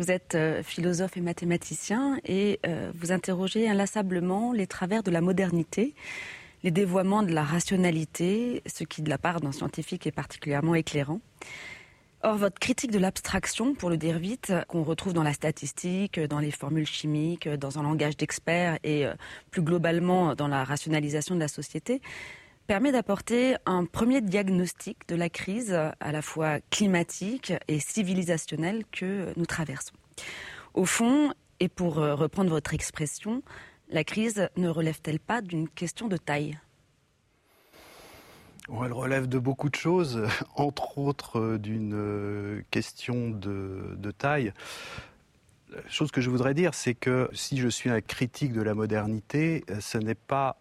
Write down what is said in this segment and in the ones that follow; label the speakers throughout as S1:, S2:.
S1: Vous êtes euh, philosophe et mathématicien et euh, vous interrogez inlassablement les travers de la modernité, les dévoiements de la rationalité, ce qui de la part d'un scientifique est particulièrement éclairant. Or, votre critique de l'abstraction, pour le dire vite, qu'on retrouve dans la statistique, dans les formules chimiques, dans un langage d'experts et euh, plus globalement dans la rationalisation de la société, permet d'apporter un premier diagnostic de la crise à la fois climatique et civilisationnelle que nous traversons. Au fond, et pour euh, reprendre votre expression, la crise ne relève-t-elle pas d'une question de taille?
S2: Elle relève de beaucoup de choses, entre autres euh, d'une euh, question de, taille. La chose que je voudrais dire, c'est que si je suis un critique de la modernité, ce n'est pas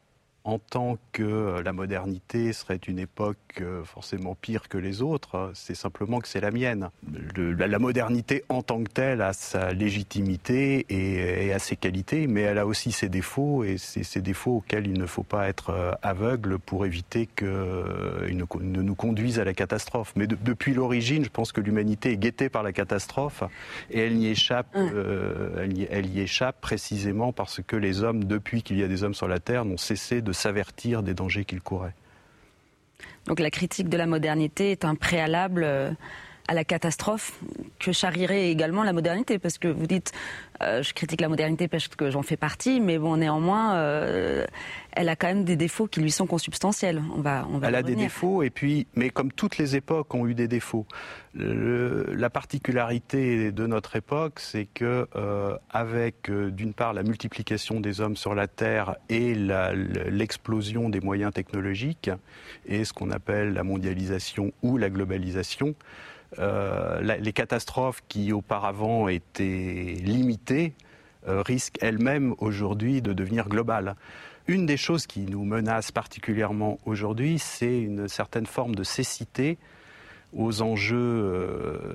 S2: en tant que euh, la modernité serait une époque euh, forcément pire que les autres, hein, c'est simplement que c'est la mienne. la modernité en tant que telle a sa légitimité et, a ses qualités, mais elle a aussi ses défauts, et c'est ces défauts auxquels il ne faut pas être euh, aveugle pour éviter qu'ils ne, nous conduisent à la catastrophe. Mais depuis l'origine, je pense que l'humanité est guettée par la catastrophe, et elle y échappe, elle y échappe précisément parce que les hommes, depuis qu'il y a des hommes sur la Terre, n'ont cessé de de s'avertir des dangers qu'il courait.
S1: Donc la critique de la modernité est un préalable euh, à la catastrophe que charrierait également la modernité Parce que vous dites, euh, je critique la modernité parce que j'en fais partie, mais bon, néanmoins, euh, elle a quand même des défauts qui lui sont consubstantiels.
S2: On va, on va elle a des défauts, et puis, mais comme toutes les époques ont eu des défauts, la particularité de notre époque, c'est que euh, avec d'une part la multiplication des hommes sur la Terre et l'explosion des moyens technologiques et ce qu'on appelle la mondialisation ou la globalisation, euh, les catastrophes qui auparavant étaient limitées euh, risquent elles-mêmes aujourd'hui de devenir globales. Une des choses qui nous menace particulièrement aujourd'hui, c'est une certaine forme de cécité aux enjeux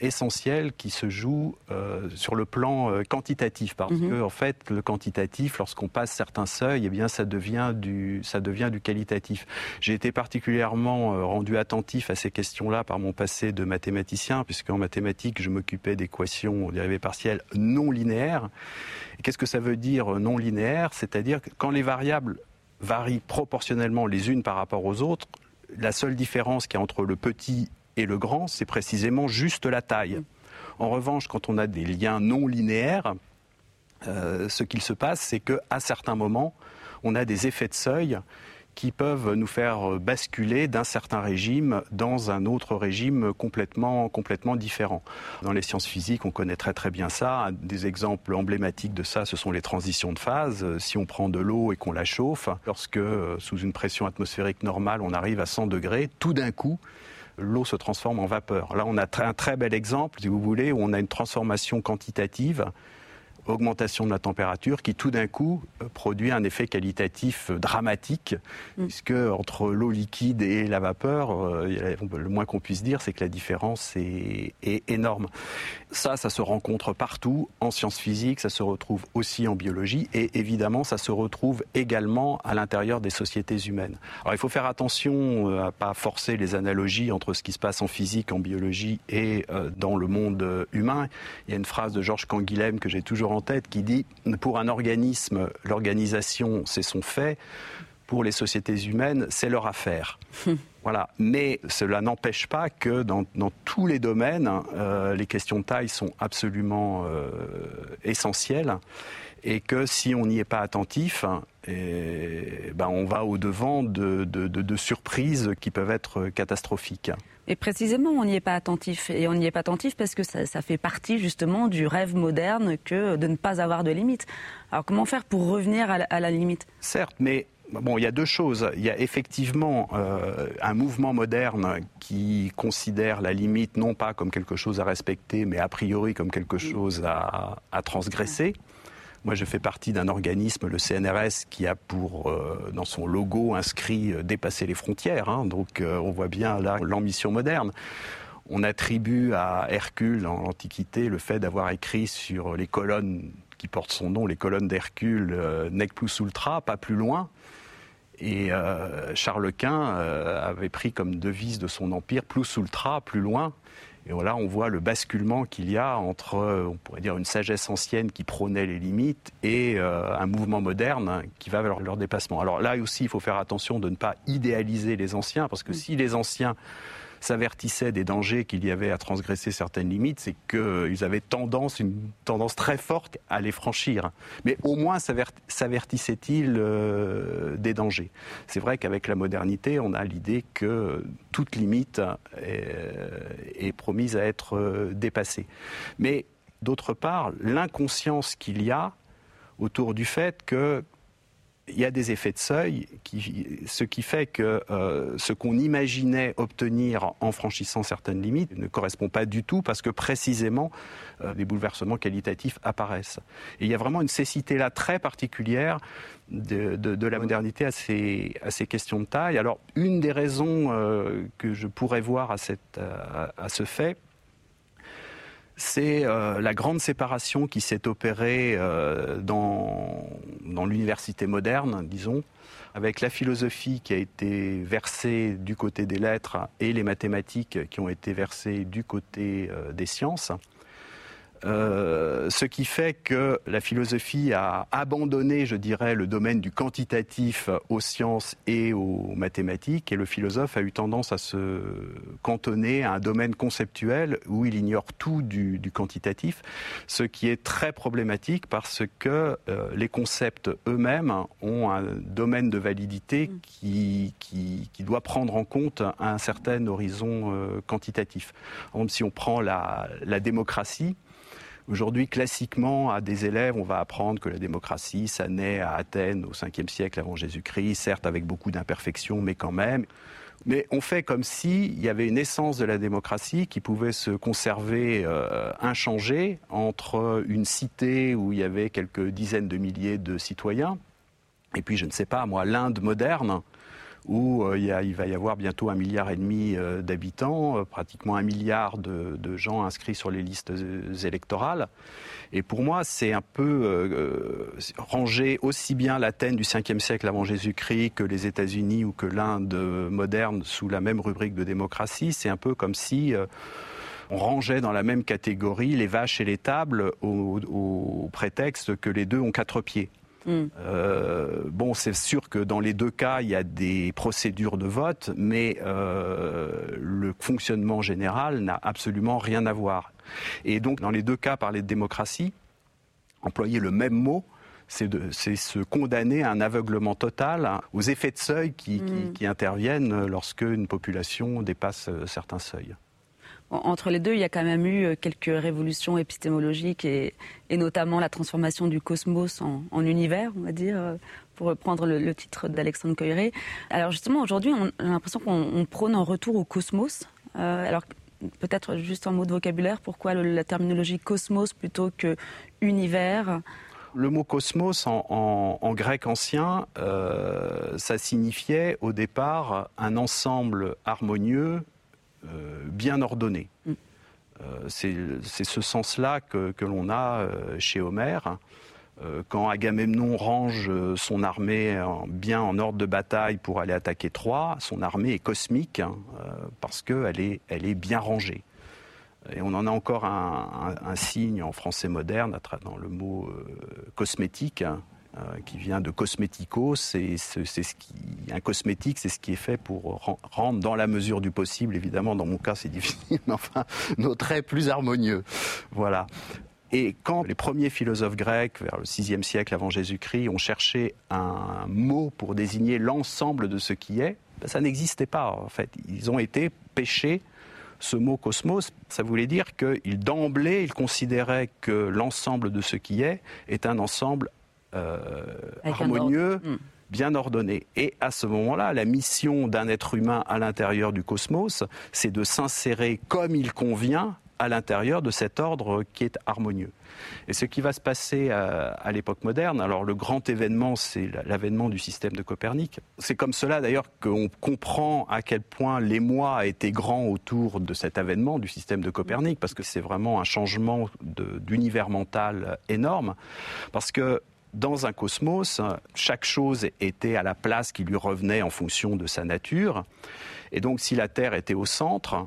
S2: euh, essentiels qui se jouent euh, sur le plan euh, quantitatif parce mhm. que en fait le quantitatif lorsqu'on passe certains seuils eh bien ça devient du ça devient du qualitatif. J'ai été particulièrement rendu attentif à ces questions-là par mon passé de mathématicien puisque en mathématiques je m'occupais d'équations dérivées partielles non linéaires. Qu'est-ce que ça veut dire non linéaire C'est-à-dire que quand les variables varient proportionnellement les unes par rapport aux autres, la seule différence qu'il y a entre le petit et le grand, c'est précisément juste la taille. En revanche, quand on a des liens non linéaires, euh, ce qu'il se passe, c'est qu'à certains moments, on a des effets de seuil qui peuvent nous faire basculer d'un certain régime dans un autre régime complètement, complètement différent. Dans les sciences physiques, on connaît très très bien ça. Des exemples emblématiques de ça, ce sont les transitions de phase. Si on prend de l'eau et qu'on la chauffe, lorsque sous une pression atmosphérique normale, on arrive à 100 degrés, tout d'un coup, l'eau se transforme en vapeur. Là, on a un très bel exemple, si vous voulez, où on a une transformation quantitative augmentation de la température qui tout d'un coup euh, produit un effet qualitatif euh, dramatique, mm. puisque entre l'eau liquide et la vapeur, euh, le moins qu'on puisse dire, c'est que la différence est, énorme. Ça, ça se rencontre partout, en sciences physiques, ça se retrouve aussi en biologie, et évidemment, ça se retrouve également à l'intérieur des sociétés humaines. Alors il faut faire attention à pas forcer les analogies entre ce qui se passe en physique, en biologie et dans le monde humain. Il y a une phrase de Georges Canguilhem que j'ai toujours en tête qui dit pour un organisme, l'organisation, c'est son fait. Pour les sociétés humaines, c'est leur affaire. Voilà. Mais cela n'empêche pas que dans, tous les domaines, euh, les questions de taille sont absolument euh, essentielles et que si on n'y est pas attentif, et, ben on va au-devant de, de surprises qui peuvent être catastrophiques.
S1: Et précisément, on n'y est pas attentif. Et on n'y est pas attentif parce que ça, fait partie justement du rêve moderne que de ne pas avoir de limite. Alors comment faire pour revenir à la, limite?
S2: Certes, mais Bon, il y a deux choses. Il y a effectivement euh, un mouvement moderne qui considère la limite non pas comme quelque chose à respecter, mais a priori comme quelque chose à, à transgresser. Moi, je fais partie d'un organisme, le CNRS, qui a pour, euh, dans son logo inscrit euh, dépasser les frontières. Hein. donc, euh, on voit bien là l'ambition moderne. On attribue à Hercule, dans l'Antiquité, le fait d'avoir écrit sur les colonnes qui portent son nom, les colonnes d'Hercule, nec plus ultra, pas plus loin. Et Charles Quint avait pris comme devise de son empire plus ultra, plus loin. Et voilà, on voit le basculement qu'il y a entre, euh, on pourrait dire, une sagesse ancienne qui prônait les limites et euh, un mouvement moderne qui va vers leur dépassement. Alors là aussi, il faut faire attention de ne pas idéaliser les anciens, parce que si les anciens s'avertissaient des dangers qu'il y avait à transgresser certaines limites, c'est qu'ils avaient tendance, une tendance très forte à les franchir. Mais au moins s'avertissaient-ils euh, des dangers? C'est vrai qu'avec la modernité, on a l'idée que toute limite est, promise à être euh, dépassée. Mais d'autre part, l'inconscience qu'il y a autour du fait que il y a des effets de seuil, ce qui fait que euh, ce qu'on imaginait obtenir en franchissant certaines limites ne correspond pas du tout parce que précisément euh, des bouleversements qualitatifs apparaissent. Et il y a vraiment une cécité là très particulière de, la modernité à ces, à ces, questions de taille. Alors une des raisons euh, que je pourrais voir à, cette, à ce fait, c'est euh, la grande séparation qui s'est opérée euh, dans, dans l'université moderne, disons, avec la philosophie qui a été versée du côté des lettres et les mathématiques qui ont été versées du côté euh, des sciences. Euh, ce qui fait que la philosophie a abandonné, je dirais, le domaine du quantitatif aux sciences et aux mathématiques, et le philosophe a eu tendance à se cantonner à un domaine conceptuel où il ignore tout du, quantitatif, ce qui est très problématique parce que euh, les concepts eux-mêmes ont un domaine de validité qui, qui, doit prendre en compte un certain horizon euh, quantitatif. si on prend la, la démocratie, Aujourd'hui, classiquement, à des élèves, on va apprendre que la démocratie, ça naît à Athènes au 5e siècle avant Jésus-Christ, certes avec beaucoup d'imperfections, mais quand même. Mais on fait comme s'il y avait une essence de la démocratie qui pouvait se conserver euh, inchangée entre une cité où il y avait quelques dizaines de milliers de citoyens, et puis, je ne sais pas, moi, l'Inde moderne, où euh, il, va y avoir bientôt un milliard et demi euh, d'habitants, euh, pratiquement un milliard de, gens inscrits sur les listes électorales. Et pour moi, c'est un peu ranger aussi bien l'Athènes du 5e siècle avant Jésus-Christ que les États-Unis ou que l'Inde moderne sous la même rubrique de démocratie. C'est un peu comme si on rangeait dans la même catégorie les vaches et les tables au prétexte que les deux ont quatre pieds. Mm. Euh, bon, c'est sûr que dans les deux cas, il y a des procédures de vote, mais euh, le fonctionnement général n'a absolument rien à voir. Et donc, dans les deux cas, parler de démocratie, employer le même mot, c'est se condamner à un aveuglement total aux effets de seuil qui, qui mm. interviennent lorsque une population dépasse euh, certains seuils
S1: entre les deux, il y a quand même eu euh, quelques révolutions épistémologiques et, notamment la transformation du cosmos en, univers, on va dire, euh, pour reprendre le, titre d'Alexandre Coiré. Alors justement, aujourd'hui, a l'impression qu'on prône un retour au cosmos. Euh, alors peut-être juste en mot de vocabulaire, pourquoi la terminologie cosmos plutôt que univers?
S2: Le mot cosmos en, grec ancien, ça signifiait au départ un ensemble harmonieux bien ordonné. Mm. Euh, c'est ce sens-là que, l'on a euh, chez Homère. Quand Agamemnon range son armée bien en ordre de bataille pour aller attaquer Troie, son armée est cosmique hein, parce qu'elle est, elle est bien rangée. Et on en a encore un, signe en français moderne dans le mot cosmétique, hein, euh, qui vient de cosmético. C'est ce un cosmétique, c'est ce qui est fait pour rendre dans la mesure du possible, évidemment, dans mon cas c'est difficile, mais enfin, nos traits plus harmonieux. Voilà. Et quand les premiers philosophes grecs, vers le VIe siècle avant Jésus-Christ, ont cherché un mot pour désigner l'ensemble de ce qui est, ben, ça n'existait pas en fait. Ils ont été pêchés. Ce mot cosmos, ça voulait dire qu'ils d'emblée, ils considéraient que l'ensemble de ce qui est est un ensemble euh, harmonieux. Hmm. bien ordonné. Et à ce moment-là, la mission d'un être humain à l'intérieur du cosmos, c'est de s'insérer comme il convient à l'intérieur de cet ordre qui est harmonieux. Et ce qui va se passer à, l'époque moderne, alors le grand événement, c'est l'avènement du système de Copernic. C'est comme cela d'ailleurs qu'on comprend à quel point l'émoi a été grand autour de cet avènement du système de Copernic, parce que c'est vraiment un changement d'univers mental énorme, parce que dans un cosmos, chaque chose était à la place qui lui revenait en fonction de sa nature. Et donc si la Terre était au centre,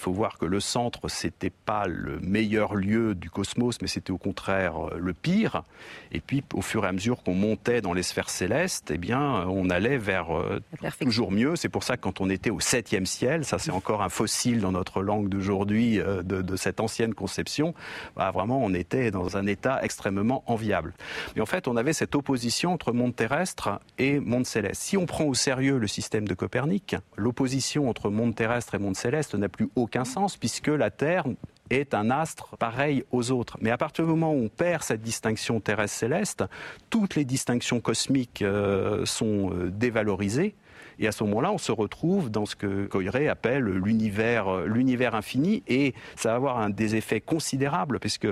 S2: Il faut voir que le centre, c'était pas le meilleur lieu du cosmos, mais c'était au contraire euh, le pire. Et puis, au fur et à mesure qu'on montait dans les sphères célestes, eh bien, on allait vers euh, toujours mieux. C'est pour ça que quand on était au septième ciel, ça c'est encore un fossile dans notre langue d'aujourd'hui euh, de, cette ancienne conception, bah, vraiment on était dans un état extrêmement enviable. Mais en fait, on avait cette opposition entre monde terrestre et monde céleste. Si on prend au sérieux le système de Copernic, l'opposition entre monde terrestre et monde céleste n'a plus aucun aucun sens puisque la Terre est un astre pareil aux autres. Mais à partir du moment où on perd cette distinction terrestre-céleste, toutes les distinctions cosmiques euh, sont euh, dévalorisées. Et à ce moment-là, on se retrouve dans ce que Coiré appelle l'univers, euh, l'univers infini, et ça va avoir un des effets considérables, puisque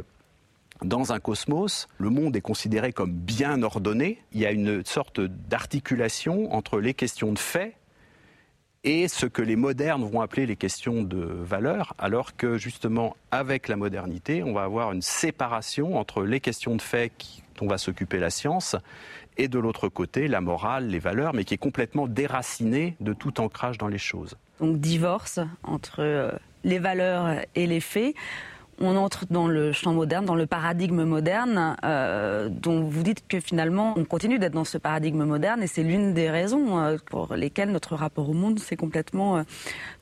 S2: dans un cosmos, le monde est considéré comme bien ordonné. Il y a une sorte d'articulation entre les questions de fait et ce que les modernes vont appeler les questions de valeur, alors que justement avec la modernité, on va avoir une séparation entre les questions de fait dont va s'occuper la science et de l'autre côté la morale, les valeurs, mais qui est complètement déracinée de tout ancrage dans les choses.
S1: Donc divorce entre euh, les valeurs et les faits on entre dans le champ moderne, dans le paradigme moderne, euh, dont vous dites que finalement on continue d'être dans ce paradigme moderne et c'est l'une des raisons euh, pour lesquelles notre rapport au monde s'est complètement euh,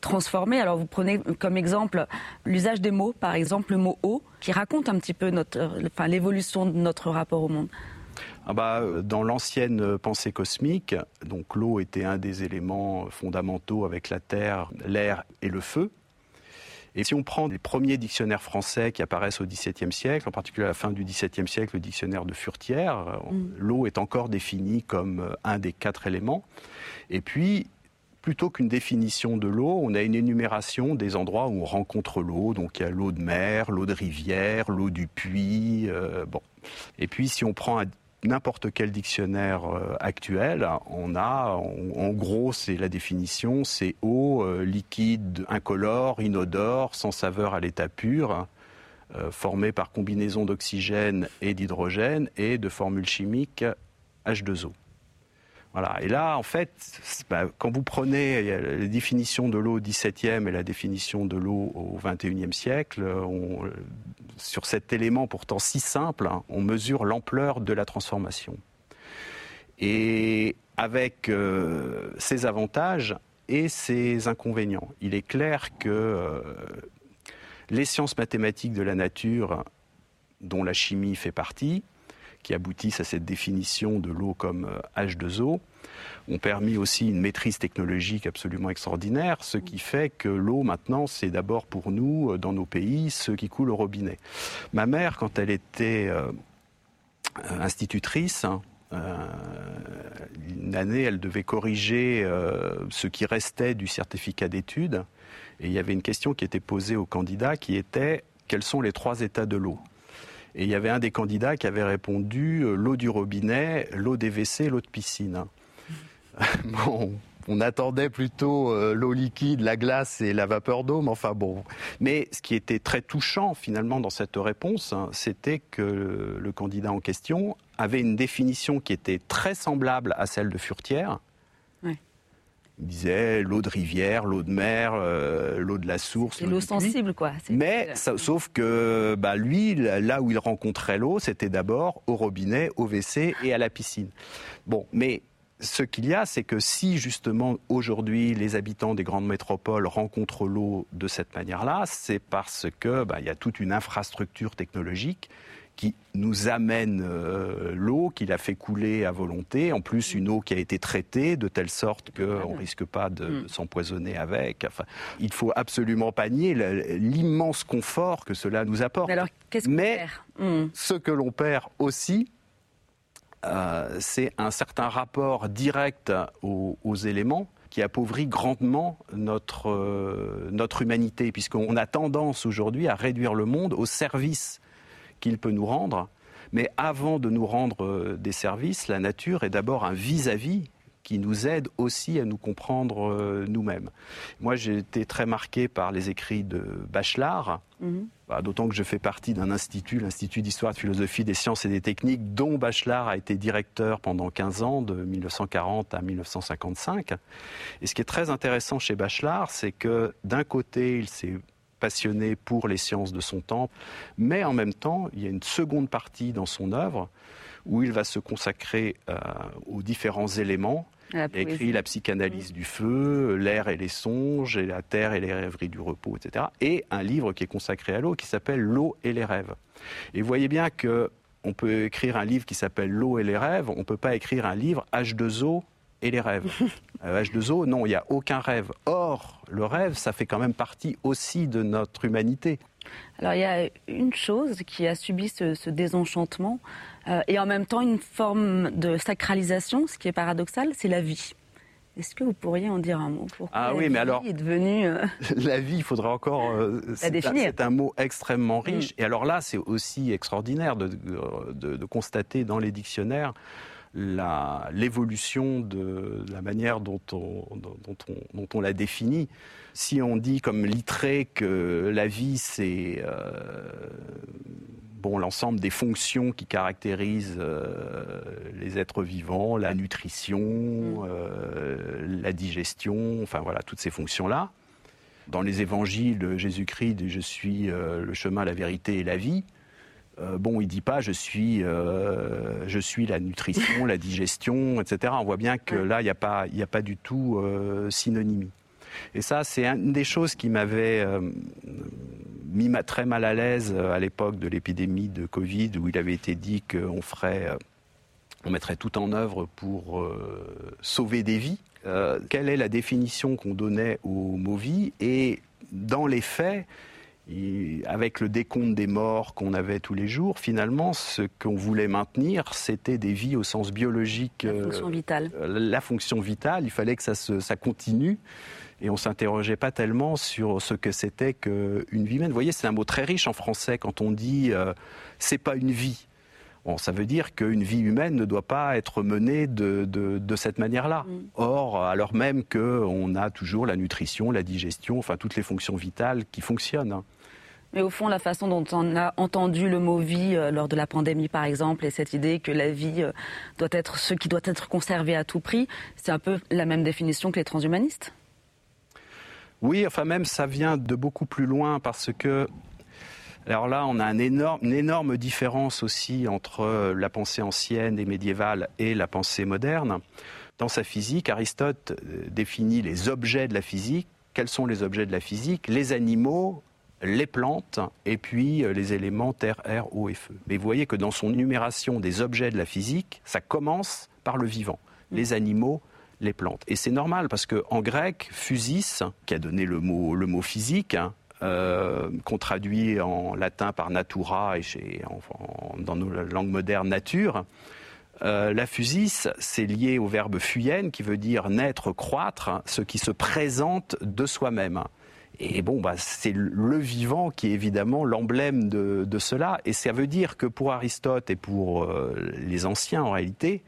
S1: transformé. Alors vous prenez comme exemple l'usage des mots, par exemple le mot eau, qui raconte un petit peu notre, l'évolution de notre rapport au monde.
S2: Ah bah, dans l'ancienne pensée cosmique, donc l'eau était un des éléments fondamentaux avec la terre, l'air et le feu. Et si on prend les premiers dictionnaires français qui apparaissent au XVIIe siècle, en particulier à la fin du XVIIe siècle, le dictionnaire de Furtière, euh, mm. l'eau est encore définie comme euh, un des quatre éléments. Et puis, plutôt qu'une définition de l'eau, on a une énumération des endroits où on rencontre l'eau. Donc il y a l'eau de mer, l'eau de rivière, l'eau du puits. Euh, bon. Et puis si on prend un n'importe quel dictionnaire euh, actuel, on a, en gros, c'est la définition, c'est eau, euh, liquide, incolore, inodore, sans saveur à l'état pur, euh, formé par combinaison d'oxygène et d'hydrogène et de formule chimique H2O. Et là, en fait, bah, quand vous prenez la définition de l'eau au XVIIe et la définition de l'eau au XXIe siècle, sur cet élément pourtant si simple, hein, on mesure l'ampleur de la transformation. Et avec euh, ses avantages et ses inconvénients, il est clair que euh, les sciences mathématiques de la nature, dont la chimie fait partie, qui aboutissent à cette définition de l'eau comme H2O, euh, ont permis aussi une maîtrise technologique absolument extraordinaire, ce qui fait que l'eau maintenant, c'est d'abord pour nous, euh, dans nos pays, ce qui coule au robinet. Ma mère, quand elle était euh, institutrice, hein, une année, elle devait corriger ce qui restait du certificat d'études. Et il y avait une question qui était posée aux candidats qui était quels sont les trois états de l'eau? Et il y avait un des candidats qui avait répondu euh, l'eau du robinet, l'eau des WC, l'eau de piscine. bon, on attendait plutôt euh, l'eau liquide, la glace et la vapeur d'eau, mais enfin bon. Mais ce qui était très touchant finalement dans cette réponse, hein, c'était que le candidat en question avait une définition qui était très semblable à celle de Furtière, il disait l'eau de rivière, l'eau de mer, euh, l'eau de la source.
S1: l'eau sensible, quoi.
S2: Mais sauf que bah, lui, là où il rencontrait l'eau, c'était d'abord au robinet, au WC et à la piscine. Bon, mais ce qu'il y a, c'est que si justement aujourd'hui les habitants des grandes métropoles rencontrent l'eau de cette manière-là, c'est parce que bah, il y a toute une infrastructure technologique qui nous amène euh, l'eau, qui la fait couler à volonté, en plus une eau qui a été traitée de telle sorte qu'on ne risque pas de mm. s'empoisonner avec. Enfin, il faut absolument pas nier l'immense confort que cela nous apporte.
S1: Alors, qu'est-ce
S2: Mais mm. ce que l'on perd aussi, euh, c'est un certain rapport direct aux, éléments qui appauvrit grandement notre, euh, notre humanité, puisqu'on a tendance aujourd'hui à réduire le monde au service qu'il peut nous rendre. Mais avant de nous rendre euh, des services, la nature est d'abord un vis-à-vis qui nous aide aussi à nous comprendre euh, nous-mêmes. Moi, j'ai été très marqué par les écrits de Bachelard, mhm. bah, d'autant que je fais partie d'un institut, l'Institut d'histoire, de philosophie, des sciences et des techniques, dont Bachelard a été directeur pendant 15 ans, de 1940 à 1955. Et ce qui est très intéressant chez Bachelard, c'est que d'un côté, il s'est passionné pour les sciences de son temps, mais en même temps, il y a une seconde partie dans son œuvre où il va se consacrer euh, aux différents éléments. Il a écrit La psychanalyse du feu, L'air et les songes, et La terre et les rêveries du repos, etc. Et un livre qui est consacré à l'eau qui s'appelle L'eau et les rêves. Et vous voyez bien que on peut écrire un livre qui s'appelle L'eau et les rêves, on ne peut pas écrire un livre H2O et les rêves. H2O, non, il n'y a aucun rêve. Or, le rêve, ça fait quand même partie aussi de notre humanité.
S1: Alors il y a une chose qui a subi ce, désenchantement euh, et en même temps une forme de sacralisation, ce qui est paradoxal, c'est la vie. Est-ce que vous pourriez en dire un mot
S2: Pourquoi Ah oui, mais alors est devenue euh, la vie, il faudra encore
S1: euh, la définir.
S2: C'est un mot extrêmement riche. Mm. Et alors là, c'est aussi extraordinaire de, de, constater dans les dictionnaires l'évolution de, la manière dont on, dont on, dont on la définit. Si on dit comme Littré que la vie, c'est euh, bon, l'ensemble des fonctions qui caractérisent euh, les êtres vivants, la nutrition, mm. euh, la digestion, enfin voilà, toutes ces fonctions-là. Dans les évangiles, Jésus-Christ dit Je suis le chemin, la vérité et la vie. Euh, bon, il dit pas je suis, euh, je suis la nutrition, la digestion, etc. On voit bien que là, il n'y a, pas, a pas du tout euh, synonymie. Et ça, c'est une des choses qui m'avait mis très mal à l'aise à l'époque de l'épidémie de Covid, où il avait été dit qu'on ferait, on mettrait tout en œuvre pour sauver des vies. quelle est la définition qu'on donnait au mot vie? Et dans les faits, avec le décompte des morts qu'on avait tous les jours, finalement, ce qu'on voulait maintenir, c'était des vies au sens biologique.
S1: La fonction vitale.
S2: Euh, la fonction vitale, il fallait que ça, ça continue. Et on s'interrogeait pas tellement sur ce que c'était qu'une vie humaine. Vous voyez, c'est un mot très riche en français quand on dit euh, c'est pas une vie. Bon, ça veut dire qu'une vie humaine ne doit pas être menée de, de, cette manière-là. Mm. Or, alors même qu'on a toujours la nutrition, la digestion, enfin toutes les fonctions vitales qui fonctionnent.
S1: Mais au fond, la façon dont on a entendu le mot vie euh, lors de la pandémie, par exemple, et cette idée que la vie euh, doit être ce qui doit être conservé à tout prix, c'est un peu la même définition que les transhumanistes
S2: Oui, enfin même ça vient de beaucoup plus loin parce que alors là, on a une énorme différence aussi entre euh, la pensée ancienne et médiévale et la pensée moderne. Dans sa physique, Aristote définit les objets de la physique. Quels sont les objets de la physique? Les animaux, les plantes et puis euh, les éléments terre, air, eau et feu. Mais vous voyez que dans son numération des objets de la physique, ça commence par le vivant, mm. les animaux, les plantes. Et c'est normal parce qu'en grec, physis, qui a donné le mot, le mot physique, hein, euh, qu'on traduit en latin par natura et chez, dans nos langues modernes nature, euh, la physis, c'est lié au verbe fuyen, qui veut dire naître, croître, ce qui se présente de soi-même. Et bon, bah, c'est le vivant qui est évidemment l'emblème de, cela. Et ça veut dire que pour Aristote et pour euh, les anciens en réalité,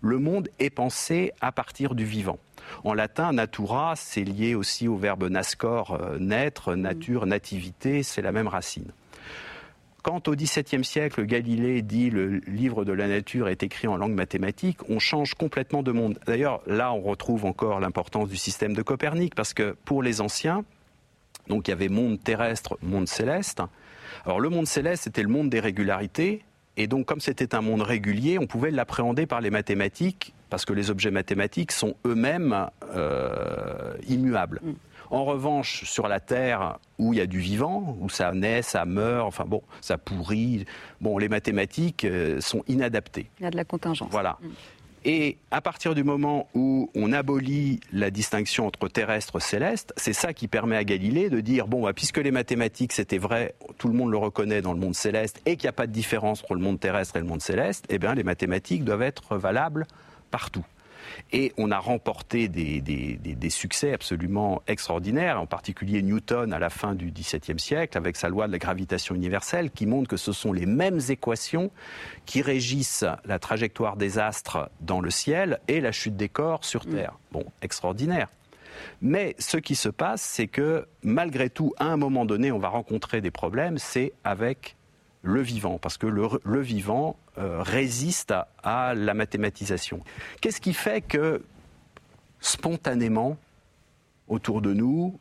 S2: le monde est pensé à partir du vivant. En latin, natura, c'est lié aussi au verbe nascor, euh, naître, nature, nativité, c'est la même racine. Quand au XVIIe siècle, Galilée dit le livre de la nature est écrit en langue mathématique, on change complètement de monde. D'ailleurs, là, on retrouve encore l'importance du système de Copernic, parce que pour les anciens, donc il y avait monde terrestre, monde céleste. Alors le monde céleste, c'était le monde des régularités. Et donc comme c'était un monde régulier, on pouvait l'appréhender par les mathématiques, parce que les objets mathématiques sont eux-mêmes euh, immuables. Mm. En revanche, sur la Terre, où il y a du vivant, où ça naît, ça meurt, enfin bon, ça pourrit, bon, les mathématiques euh, sont inadaptées.
S1: Il y a de la contingence.
S2: Voilà. Mm. Et à partir du moment où on abolit la distinction entre terrestre et céleste, c'est ça qui permet à Galilée de dire bon, bah, puisque les mathématiques c'était vrai, tout le monde le reconnaît dans le monde céleste, et qu'il n'y a pas de différence entre le monde terrestre et le monde céleste, eh bien les mathématiques doivent être valables partout. Et on a remporté des, succès absolument extraordinaires, en particulier Newton à la fin du XVIIe siècle, avec sa loi de la gravitation universelle, qui montre que ce sont les mêmes équations qui régissent la trajectoire des astres dans le ciel et la chute des corps sur mm. Terre. Bon, extraordinaire. Mais ce qui se passe, c'est que malgré tout, à un moment donné, on va rencontrer des problèmes, c'est avec le vivant, parce que le, vivant résiste à, la mathématisation. Qu'est-ce qui fait que spontanément, autour de nous,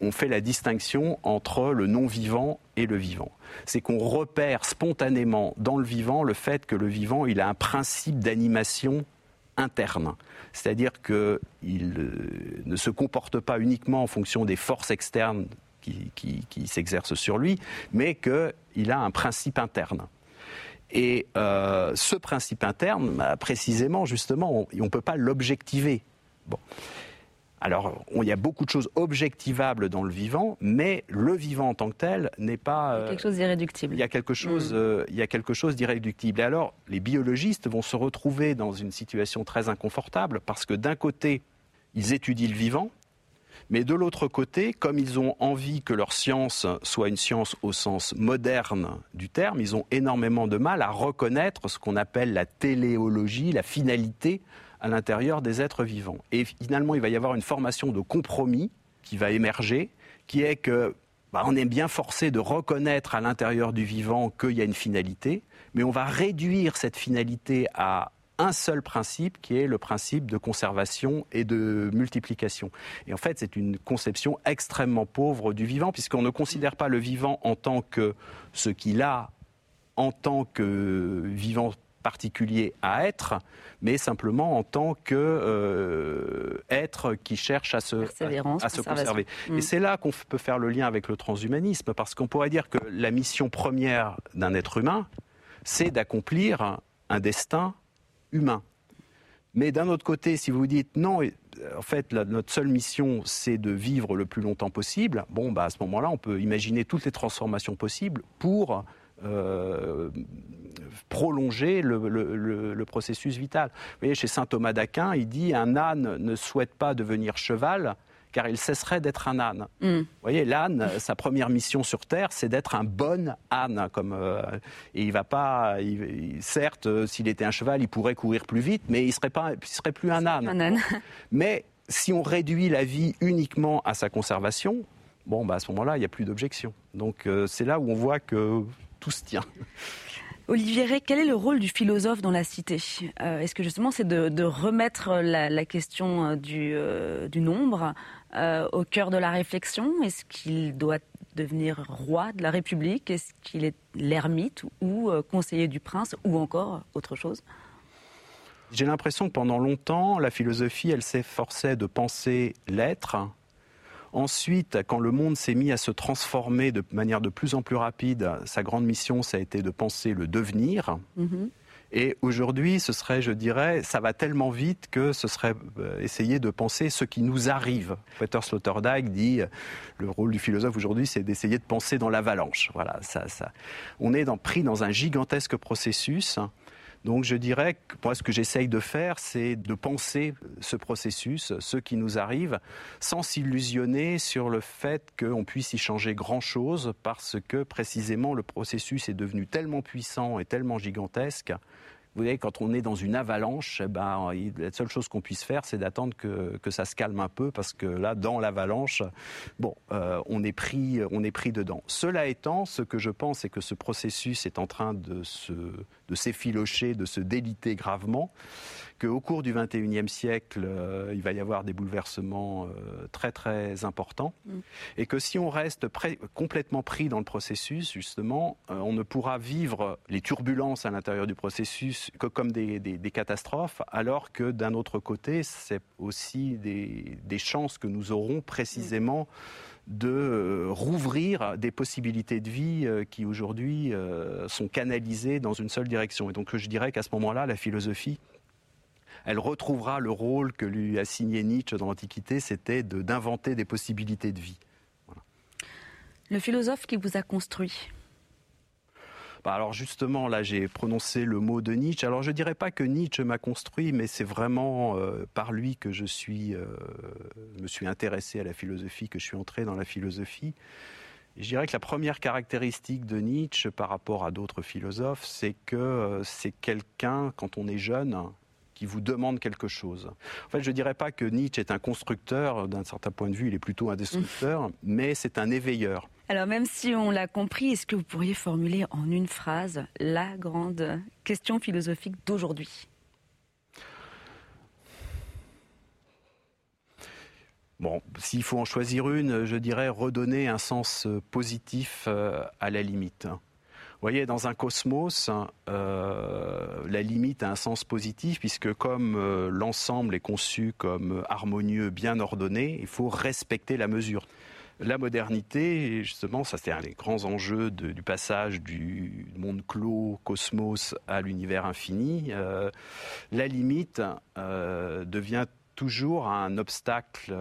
S2: on fait la distinction entre le non-vivant et le vivant? C'est qu'on repère spontanément dans le vivant le fait que le vivant, il a un principe d'animation interne. C'est-à-dire qu'il euh, ne se comporte pas uniquement en fonction des forces externes qui, s'exercent sur lui, mais qu'il a un principe interne. Et euh, ce principe interne, bah, précisément, justement, on ne peut pas l'objectiver. Bon. Alors, il y a beaucoup de choses objectivables dans le vivant, mais le vivant en tant que tel n'est pas.
S1: Il y a quelque chose d'irréductible.
S2: Il y a quelque chose, mm. euh, il y a quelque chose d'irréductible. Et alors, les biologistes vont se retrouver dans une situation très inconfortable parce que d'un côté, ils étudient le vivant, mais de l'autre côté, comme ils ont envie que leur science soit une science au sens moderne du terme, ils ont énormément de mal à reconnaître ce qu'on appelle la téléologie, la finalité à l'intérieur des êtres vivants. Et finalement, il va y avoir une formation de compromis qui va émerger, qui est que bah, on est bien forcé de reconnaître à l'intérieur du vivant qu'il y a une finalité, mais on va réduire cette finalité à un seul principe qui est le principe de conservation et de multiplication. Et en fait, c'est une conception extrêmement pauvre du vivant, puisqu'on ne considère pas le vivant en tant que ce qu'il a en tant que vivant particulier à être, mais simplement en tant que euh, être qui cherche à se, à, se conserver. Et mm. c'est là qu'on peut faire le lien avec le transhumanisme, parce qu'on pourrait dire que la mission première d'un être humain, c'est d'accomplir un destin humain. Mais d'un autre côté, si vous dites non, en fait, notre seule mission, c'est de vivre le plus longtemps possible, bon, bah, à ce moment-là, on peut imaginer toutes les transformations possibles pour euh, prolonger le, processus vital. Vous voyez, chez saint Thomas d'Aquin, il dit un âne ne souhaite pas devenir cheval car il cesserait d'être un âne. Mm. Vous voyez, l'âne, sa première mission sur Terre, c'est d'être un bon âne. Comme, euh, et il va pas. certes, euh, s'il était un cheval, il pourrait courir plus vite, mais il serait pas, il serait plus un âne.
S1: Un âne.
S2: Mais si on réduit la vie uniquement à sa conservation, bon, bah à ce moment-là, il n'y a plus d'objection. Donc c'est là où on voit que tout se tient.
S1: Olivier Rey, quel est le rôle du philosophe dans la cité? Euh, Est-ce que justement c'est de, remettre la, question euh, euh, du, nombre? Au cœur de la réflexion Est-ce qu'il doit devenir roi de la République? Est-ce qu'il est l'ermite ou conseiller du prince ou encore autre chose?
S2: J'ai l'impression que pendant longtemps, la philosophie, elle s'efforçait de penser l'être Ensuite, quand le monde s'est mis à se transformer de manière de plus en plus rapide, sa grande mission, ça a été de penser le devenir. Mhm. Et aujourd'hui, ce serait, je dirais, ça va tellement vite que ce serait euh, essayer de penser ce qui nous arrive. Peter Sloterdijk dit le rôle du philosophe aujourd'hui, c'est d'essayer de penser dans l'avalanche. Voilà, ça, ça. On est pris dans un gigantesque processus donc je dirais que moi, ce que j'essaye de faire, c'est de penser ce processus, ce qui nous arrive, sans s'illusionner sur le fait qu'on puisse y changer grand-chose, parce que précisément le processus est devenu tellement puissant et tellement gigantesque vous voyez, quand on est dans une avalanche, eh ben, la seule chose qu'on puisse faire, c'est d'attendre que, ça se calme un peu, parce que là, dans l'avalanche, bon, euh, on, est pris, dedans. Cela étant, ce que je pense, c'est que ce processus est en train de, de s'effilocher, de se déliter gravement qu'au cours du XXIe siècle, euh, il va y avoir des bouleversements euh, très très importants, mm. et que si on reste complètement pris dans le processus, justement, euh, on ne pourra vivre les turbulences à l'intérieur du processus que comme des, catastrophes, alors que d'un autre côté, c'est aussi des, chances que nous aurons précisément de rouvrir des possibilités de vie qui aujourd'hui sont canalisées dans une seule direction. Et donc je dirais qu'à ce moment-là, la philosophie elle retrouvera le rôle que lui a signé Nietzsche dans l'Antiquité, c'était d'inventer des possibilités de vie.
S1: Le philosophe qui vous a construit
S2: bah, alors justement, là, j'ai prononcé le mot de Nietzsche. Alors je ne dirais pas que Nietzsche m'a construit, mais c'est vraiment euh, par lui que je suis, euh, me suis intéressé à la philosophie, que je suis entré dans la philosophie. je dirais que la première caractéristique de Nietzsche par rapport à d'autres philosophes, c'est que euh, c'est quelqu'un, quand on est jeune, qui vous demande quelque chose. En fait, je ne dirais pas que Nietzsche est un constructeur, d'un certain point de vue, il est plutôt un destructeur, mais c'est un éveilleur.
S1: Alors même si on l'a compris, est-ce que vous pourriez formuler en une phrase la grande question philosophique d'aujourd'hui?
S2: Bon, s'il faut en choisir une, je dirais redonner un sens positif à la limite. Voyez, dans un cosmos, euh, la limite a un sens positif puisque comme euh, l'ensemble est conçu comme harmonieux, bien ordonné, il faut respecter la mesure. La modernité, justement, ça c'est un des grands enjeux du passage du monde clos, cosmos, à l'univers infini. Euh, la limite devient toujours un obstacle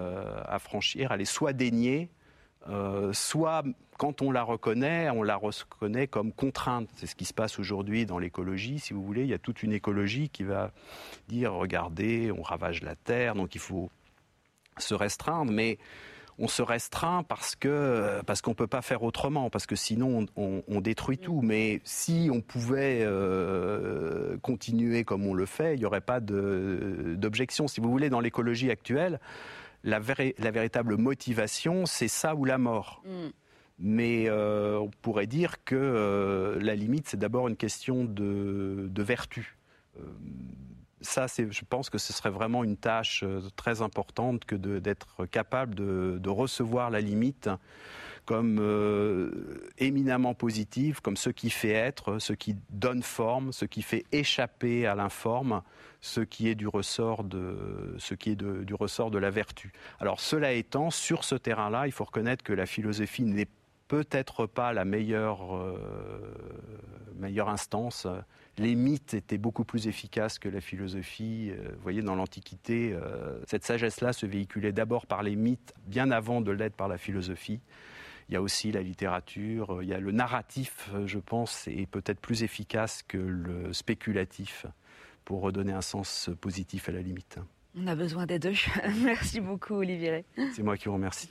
S2: à franchir. Elle est soit déniée, soit quand on la reconnaît, on la reconnaît comme contrainte. C'est ce qui se passe aujourd'hui dans l'écologie, si vous voulez. Il y a toute une écologie qui va dire, regardez, on ravage la Terre, donc il faut se restreindre, mais on se restreint parce que parce qu'on peut pas faire autrement, parce que sinon on, détruit tout. Mais si on pouvait euh, continuer comme on le fait, il n'y aurait pas d'objection. Si vous voulez, dans l'écologie actuelle, la, la, véritable motivation, c'est ça ou la mort. Mm. Mais euh, on pourrait dire que euh, la limite, c'est d'abord une question de, vertu. Euh, ça, je pense que ce serait vraiment une tâche très importante que d'être capable de, recevoir la limite comme éminemment positive, comme ce qui fait être, ce qui donne forme, ce qui fait échapper à l'informe, ce qui est du ressort de ce qui est du ressort de la vertu. Alors cela étant, sur ce terrain-là, il faut reconnaître que la philosophie n'est peut-être pas la meilleure, euh, meilleure instance. Les mythes étaient beaucoup plus efficaces que la philosophie. Euh, vous voyez, dans l'Antiquité, euh, cette sagesse-là se véhiculait d'abord par les mythes, bien avant de l'être par la philosophie. Il y a aussi la littérature, il y a le narratif, je pense, est peut-être plus efficace que le spéculatif pour redonner un sens positif à la limite.
S1: On a besoin des deux. Merci beaucoup, Olivier.
S2: C'est moi qui vous remercie.